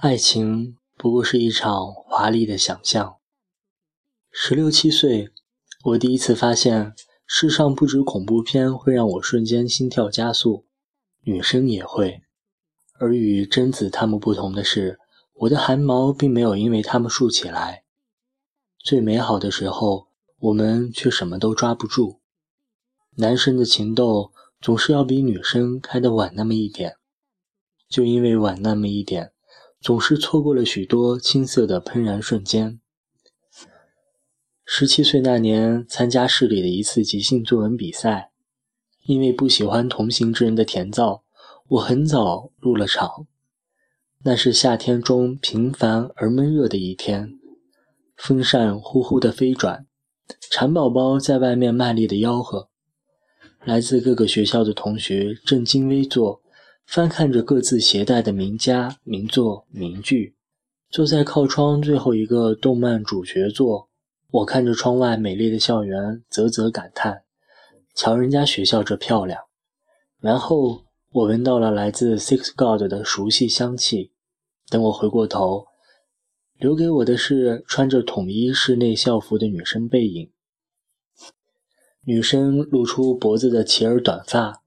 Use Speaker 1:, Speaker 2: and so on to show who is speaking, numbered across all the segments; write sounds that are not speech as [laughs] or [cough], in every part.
Speaker 1: 爱情不过是一场华丽的想象。十六七岁，我第一次发现世上不止恐怖片会让我瞬间心跳加速，女生也会。而与贞子她们不同的是，我的汗毛并没有因为她们竖起来。最美好的时候，我们却什么都抓不住。男生的情窦总是要比女生开得晚那么一点，就因为晚那么一点。总是错过了许多青涩的怦然瞬间。十七岁那年，参加市里的一次即兴作文比赛，因为不喜欢同行之人的甜燥，我很早入了场。那是夏天中平凡而闷热的一天，风扇呼呼的飞转，蚕宝宝在外面卖力的吆喝，来自各个学校的同学正襟危坐。翻看着各自携带的名家名作名句，坐在靠窗最后一个动漫主角座，我看着窗外美丽的校园，啧啧感叹：瞧人家学校这漂亮。然后我闻到了来自 Six God 的熟悉香气。等我回过头，留给我的是穿着统一室内校服的女生背影。女生露出脖子的齐耳短发。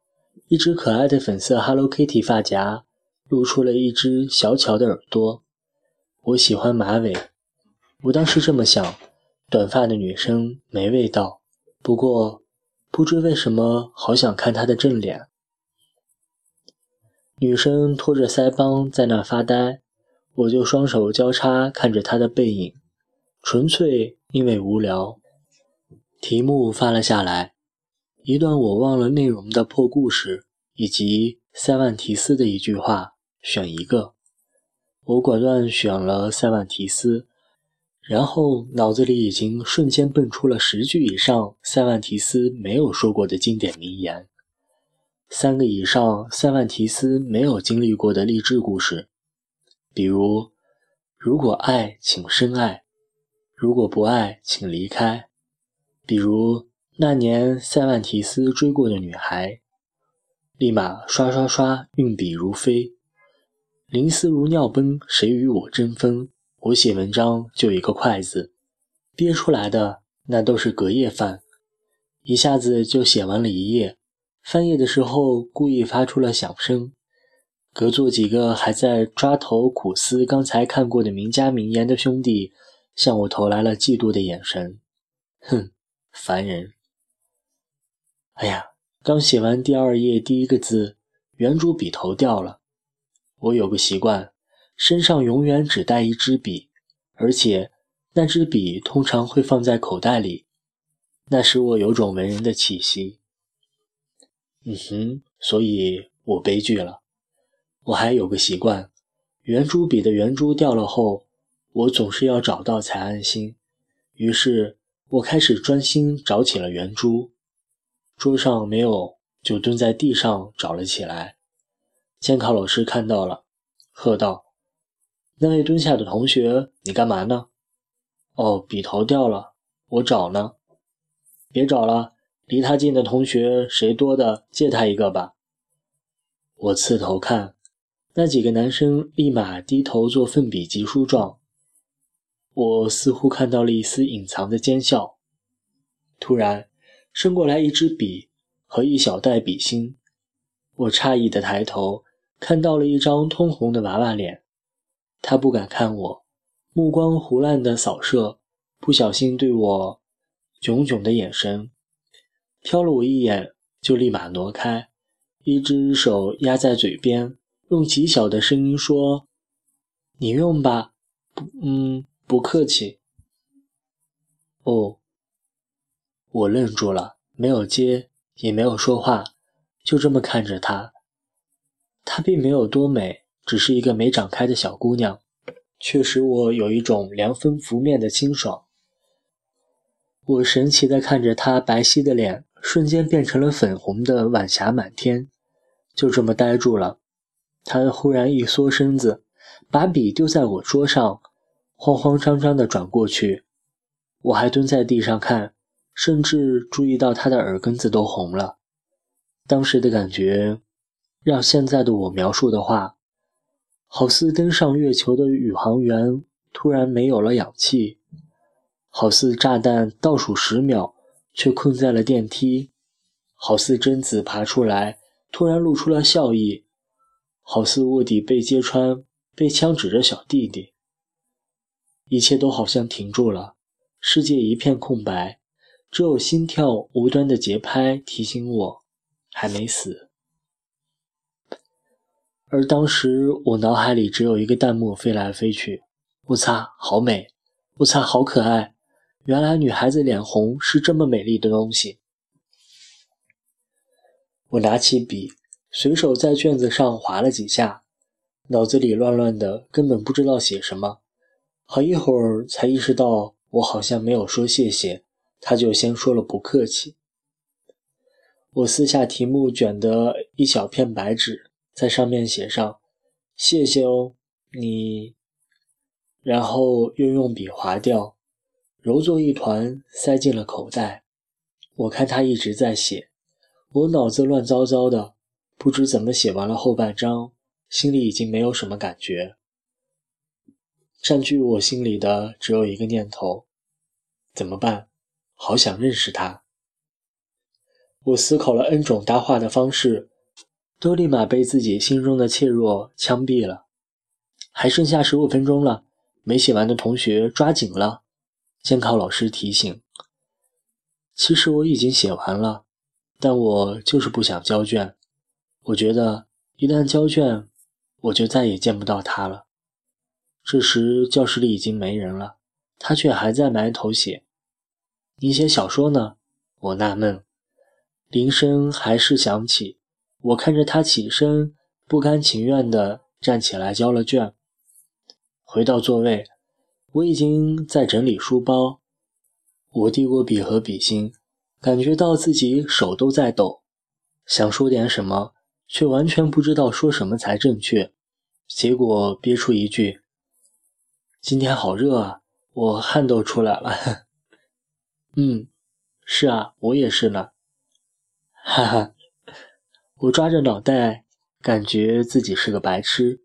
Speaker 1: 一只可爱的粉色 Hello Kitty 发夹，露出了一只小巧的耳朵。我喜欢马尾，我当时这么想。短发的女生没味道，不过不知为什么好想看她的正脸。女生托着腮帮在那发呆，我就双手交叉看着她的背影，纯粹因为无聊。题目发了下来。一段我忘了内容的破故事，以及塞万提斯的一句话，选一个。我果断选了塞万提斯，然后脑子里已经瞬间蹦出了十句以上塞万提斯没有说过的经典名言，三个以上塞万提斯没有经历过的励志故事，比如：如果爱，请深爱；如果不爱，请离开。比如。那年，塞万提斯追过的女孩，立马刷刷刷，运笔如飞，灵思如尿崩。谁与我争锋？我写文章就一个快字，憋出来的那都是隔夜饭，一下子就写完了一页。翻页的时候，故意发出了响声，隔座几个还在抓头苦思刚才看过的名家名言的兄弟，向我投来了嫉妒的眼神。哼，烦人。哎呀，刚写完第二页第一个字，圆珠笔头掉了。我有个习惯，身上永远只带一支笔，而且那支笔通常会放在口袋里，那使我有种文人的气息。嗯哼，所以我悲剧了。我还有个习惯，圆珠笔的圆珠掉了后，我总是要找到才安心。于是我开始专心找起了圆珠。桌上没有，就蹲在地上找了起来。监考老师看到了，喝道：“那位蹲下的同学，你干嘛呢？”“哦，笔头掉了，我找呢。”“别找了，离他近的同学谁多的，借他一个吧。”我刺头看，那几个男生立马低头做奋笔疾书状。我似乎看到了一丝隐藏的奸笑。突然。伸过来一支笔和一小袋笔芯，我诧异的抬头，看到了一张通红的娃娃脸。他不敢看我，目光胡乱的扫射，不小心对我炯炯的眼神，瞟了我一眼，就立马挪开，一只手压在嘴边，用极小的声音说：“你用吧，不，嗯，不客气。”哦。我愣住了，没有接，也没有说话，就这么看着她。她并没有多美，只是一个没长开的小姑娘，却使我有一种凉风拂面的清爽。我神奇地看着她白皙的脸，瞬间变成了粉红的晚霞满天，就这么呆住了。她忽然一缩身子，把笔丢在我桌上，慌慌张张地转过去。我还蹲在地上看。甚至注意到他的耳根子都红了，当时的感觉，让现在的我描述的话，好似登上月球的宇航员突然没有了氧气，好似炸弹倒数十秒却困在了电梯，好似贞子爬出来突然露出了笑意，好似卧底被揭穿被枪指着小弟弟，一切都好像停住了，世界一片空白。只有心跳无端的节拍提醒我还没死，而当时我脑海里只有一个弹幕飞来飞去：“我擦，好美！我擦，好可爱！原来女孩子脸红是这么美丽的东西。”我拿起笔，随手在卷子上划了几下，脑子里乱乱的，根本不知道写什么。好一会儿才意识到，我好像没有说谢谢。他就先说了不客气。我撕下题目卷的一小片白纸，在上面写上“谢谢哦，你”，然后又用笔划掉，揉作一团，塞进了口袋。我看他一直在写，我脑子乱糟糟的，不知怎么写完了后半章，心里已经没有什么感觉。占据我心里的只有一个念头：怎么办？好想认识他。我思考了 N 种搭话的方式，都立马被自己心中的怯弱枪毙了。还剩下十五分钟了，没写完的同学抓紧了。监考老师提醒。其实我已经写完了，但我就是不想交卷。我觉得一旦交卷，我就再也见不到他了。这时教室里已经没人了，他却还在埋头写。你写小说呢？我纳闷。铃声还是响起，我看着他起身，不甘情愿地站起来交了卷。回到座位，我已经在整理书包。我递过笔和笔芯，感觉到自己手都在抖，想说点什么，却完全不知道说什么才正确。结果憋出一句：“今天好热啊，我汗都出来了。” [laughs] 嗯，是啊，我也是呢。哈哈，我抓着脑袋，感觉自己是个白痴。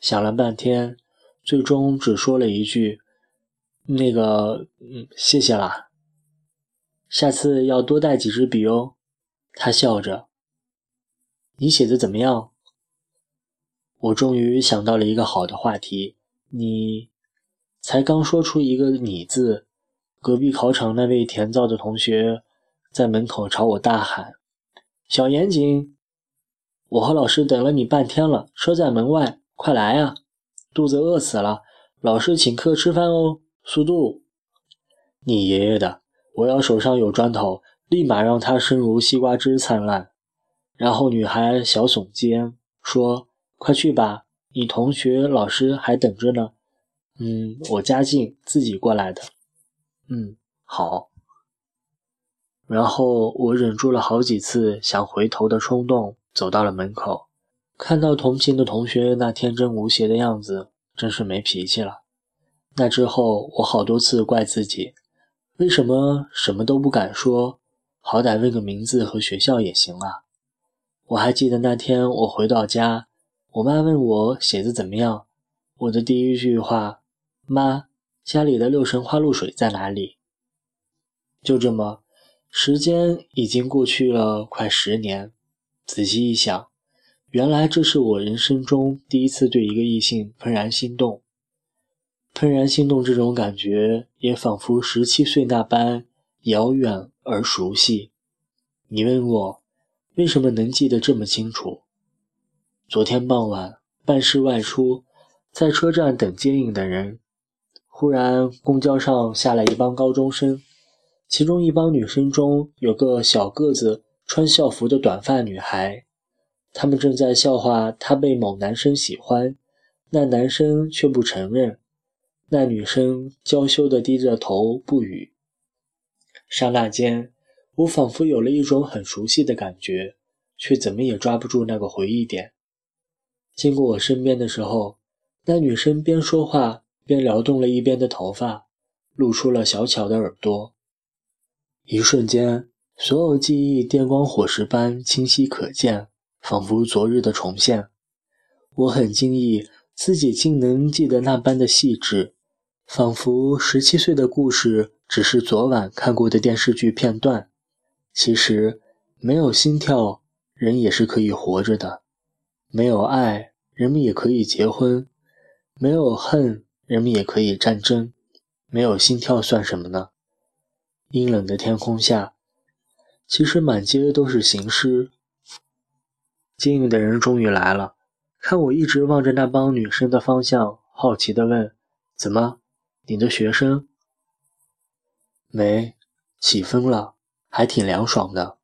Speaker 1: 想了半天，最终只说了一句：“那个，嗯，谢谢啦。下次要多带几支笔哦。”他笑着。你写的怎么样？我终于想到了一个好的话题。你才刚说出一个“你”字。隔壁考场那位甜躁的同学在门口朝我大喊：“小严谨，我和老师等了你半天了，车在门外，快来呀！肚子饿死了，老师请客吃饭哦，速度！你爷爷的！我要手上有砖头，立马让他生如西瓜汁灿烂。”然后女孩小耸肩说：“快去吧，你同学老师还等着呢。”嗯，我家近，自己过来的。嗯，好。然后我忍住了好几次想回头的冲动，走到了门口，看到同行的同学那天真无邪的样子，真是没脾气了。那之后，我好多次怪自己，为什么什么都不敢说，好歹问个名字和学校也行啊。我还记得那天我回到家，我妈问我写的怎么样，我的第一句话，妈。家里的六神花露水在哪里？就这么，时间已经过去了快十年。仔细一想，原来这是我人生中第一次对一个异性怦然心动。怦然心动这种感觉，也仿佛十七岁那般遥远而熟悉。你问我，为什么能记得这么清楚？昨天傍晚，办事外出，在车站等接应的人。忽然，公交上下来一帮高中生，其中一帮女生中有个小个子、穿校服的短发女孩，他们正在笑话她被某男生喜欢，那男生却不承认。那女生娇羞地低着头不语。刹那间，我仿佛有了一种很熟悉的感觉，却怎么也抓不住那个回忆点。经过我身边的时候，那女生边说话。便撩动了一边的头发，露出了小巧的耳朵。一瞬间，所有记忆电光火石般清晰可见，仿佛昨日的重现。我很惊异，自己竟能记得那般的细致，仿佛十七岁的故事只是昨晚看过的电视剧片段。其实，没有心跳，人也是可以活着的；没有爱，人们也可以结婚；没有恨，人们也可以战争。没有心跳算什么呢？阴冷的天空下，其实满街都是行尸。接应的人终于来了。看我一直望着那帮女生的方向，好奇地问：“怎么，你的学生？”没，起风了，还挺凉爽的。